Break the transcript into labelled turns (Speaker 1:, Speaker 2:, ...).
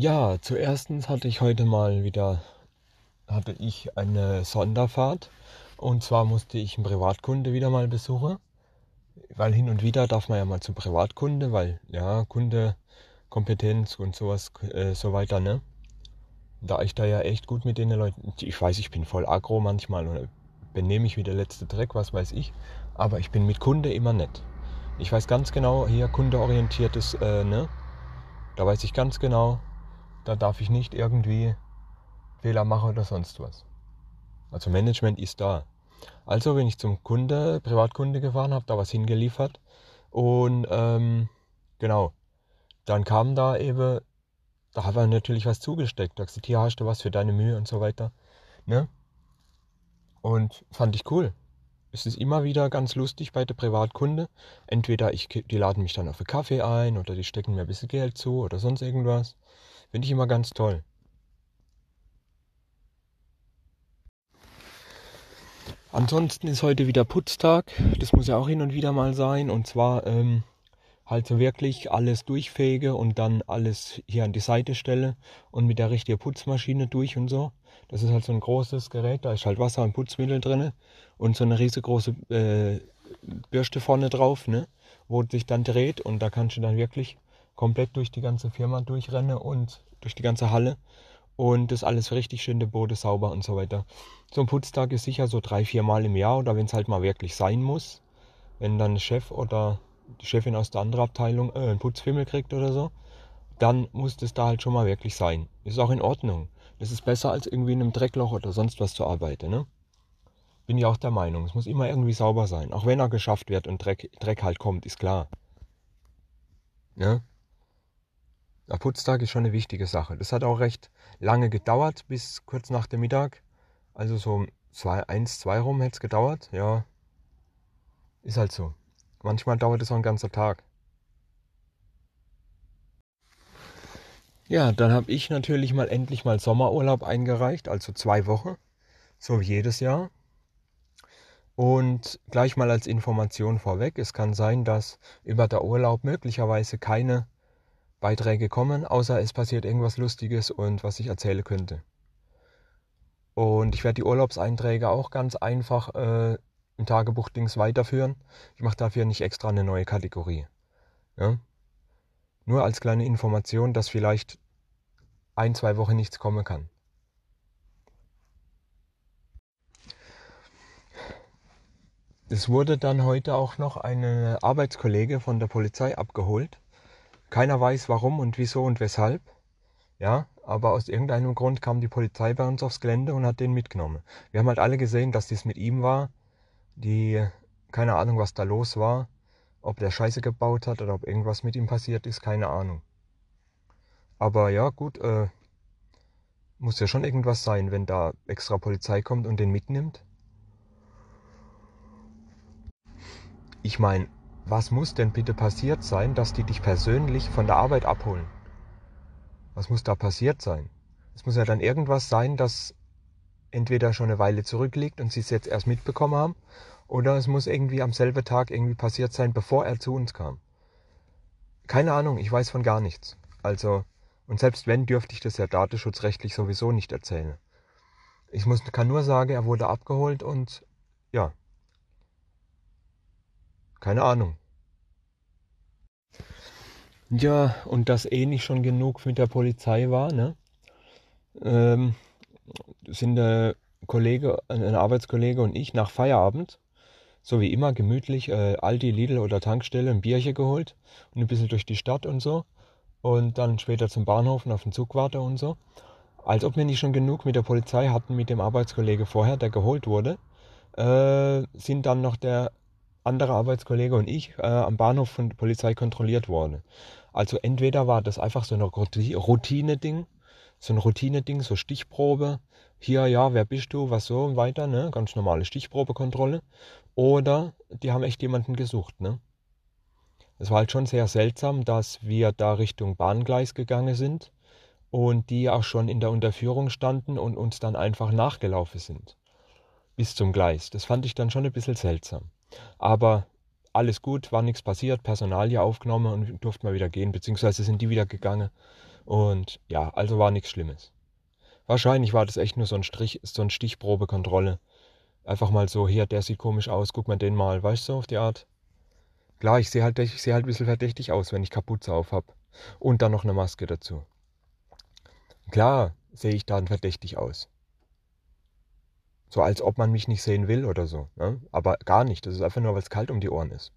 Speaker 1: Ja, zuerst hatte ich heute mal wieder hatte ich eine Sonderfahrt und zwar musste ich einen Privatkunde wieder mal besuchen, weil hin und wieder darf man ja mal zum Privatkunde, weil ja Kunde Kompetenz und sowas äh, so weiter, ne? Da ich da ja echt gut mit den Leuten, ich weiß, ich bin voll aggro manchmal oder benehme mich wie der letzte Dreck, was weiß ich, aber ich bin mit Kunde immer nett. Ich weiß ganz genau, hier kundeorientiertes, äh, ne? Da weiß ich ganz genau, da darf ich nicht irgendwie Fehler machen oder sonst was. Also Management ist da. Also bin ich zum Kunde, Privatkunde gefahren, habe da was hingeliefert und ähm, genau, dann kam da eben, da hat er natürlich was zugesteckt. Da gesagt, hier hast du was für deine Mühe und so weiter. Ne? Und fand ich cool es ist immer wieder ganz lustig bei der Privatkunde. Entweder ich, die laden mich dann auf einen Kaffee ein oder die stecken mir ein bisschen Geld zu oder sonst irgendwas. Finde ich immer ganz toll. Ansonsten ist heute wieder Putztag. Das muss ja auch hin und wieder mal sein. Und zwar ähm, halt so wirklich alles durchfege und dann alles hier an die Seite stelle und mit der richtigen Putzmaschine durch und so. Das ist halt so ein großes Gerät, da ist halt Wasser und Putzmittel drin und so eine riesengroße äh, Bürste vorne drauf, ne, wo sich dann dreht und da kannst du dann wirklich komplett durch die ganze Firma durchrennen und durch die ganze Halle und das alles richtig schön, der Boden sauber und so weiter. So ein Putztag ist sicher so drei, vier Mal im Jahr oder wenn es halt mal wirklich sein muss, wenn dann Chef oder die Chefin aus der anderen Abteilung äh, einen Putzfimmel kriegt oder so, dann muss das da halt schon mal wirklich sein. Ist auch in Ordnung. Das ist besser als irgendwie in einem Dreckloch oder sonst was zu arbeiten, ne? Bin ich auch der Meinung. Es muss immer irgendwie sauber sein. Auch wenn er geschafft wird und Dreck, Dreck halt kommt, ist klar. Ne? Der Putztag ist schon eine wichtige Sache. Das hat auch recht lange gedauert, bis kurz nach dem Mittag. Also so zwei, eins, zwei rum hätte es gedauert. Ja, ist halt so. Manchmal dauert es auch ein ganzer Tag. Ja, dann habe ich natürlich mal endlich mal Sommerurlaub eingereicht, also zwei Wochen, so wie jedes Jahr. Und gleich mal als Information vorweg, es kann sein, dass über der Urlaub möglicherweise keine Beiträge kommen, außer es passiert irgendwas Lustiges und was ich erzählen könnte. Und ich werde die Urlaubseinträge auch ganz einfach äh, im Tagebuch-Dings weiterführen. Ich mache dafür nicht extra eine neue Kategorie. Ja? Nur als kleine Information, dass vielleicht ein, zwei Wochen nichts kommen kann. Es wurde dann heute auch noch eine Arbeitskollege von der Polizei abgeholt. Keiner weiß warum und wieso und weshalb. Ja, aber aus irgendeinem Grund kam die Polizei bei uns aufs Gelände und hat den mitgenommen. Wir haben halt alle gesehen, dass dies mit ihm war die keine Ahnung, was da los war. Ob der Scheiße gebaut hat oder ob irgendwas mit ihm passiert ist, keine Ahnung. Aber ja, gut, äh, muss ja schon irgendwas sein, wenn da extra Polizei kommt und den mitnimmt. Ich meine, was muss denn bitte passiert sein, dass die dich persönlich von der Arbeit abholen? Was muss da passiert sein? Es muss ja dann irgendwas sein, dass entweder schon eine Weile zurückliegt und sie es jetzt erst mitbekommen haben, oder es muss irgendwie am selben Tag irgendwie passiert sein, bevor er zu uns kam. Keine Ahnung, ich weiß von gar nichts. Also, und selbst wenn, dürfte ich das ja datenschutzrechtlich sowieso nicht erzählen. Ich muss, kann nur sagen, er wurde abgeholt und ja. Keine Ahnung. Ja, und das eh nicht schon genug mit der Polizei war, ne? Ähm, sind der Kollege, ein Arbeitskollege und ich nach Feierabend, so wie immer, gemütlich äh, Aldi, Lidl oder Tankstelle ein Bierchen geholt und ein bisschen durch die Stadt und so. Und dann später zum Bahnhof und auf den Zug warte und so. Als ob wir nicht schon genug mit der Polizei hatten, mit dem Arbeitskollege vorher, der geholt wurde, äh, sind dann noch der andere Arbeitskollege und ich äh, am Bahnhof von der Polizei kontrolliert worden. Also entweder war das einfach so eine Routine-Ding, so ein Routine-Ding, so Stichprobe. Hier, ja, wer bist du, was so und weiter, ne? Ganz normale Stichprobekontrolle. Oder die haben echt jemanden gesucht, ne? Es war halt schon sehr seltsam, dass wir da Richtung Bahngleis gegangen sind und die auch schon in der Unterführung standen und uns dann einfach nachgelaufen sind. Bis zum Gleis. Das fand ich dann schon ein bisschen seltsam. Aber alles gut, war nichts passiert, Personal ja aufgenommen und durften mal wieder gehen, beziehungsweise sind die wieder gegangen Und ja, also war nichts Schlimmes. Wahrscheinlich war das echt nur so ein Strich, so ein Stichprobekontrolle. Einfach mal so, hier, der sieht komisch aus, guck mal den mal, weißt du, auf die Art. Klar, ich sehe halt, ich sehe halt ein bisschen verdächtig aus, wenn ich Kapuze auf habe. Und dann noch eine Maske dazu. Klar sehe ich dann verdächtig aus. So als ob man mich nicht sehen will oder so. Ne? Aber gar nicht. Das ist einfach nur, weil es kalt um die Ohren ist.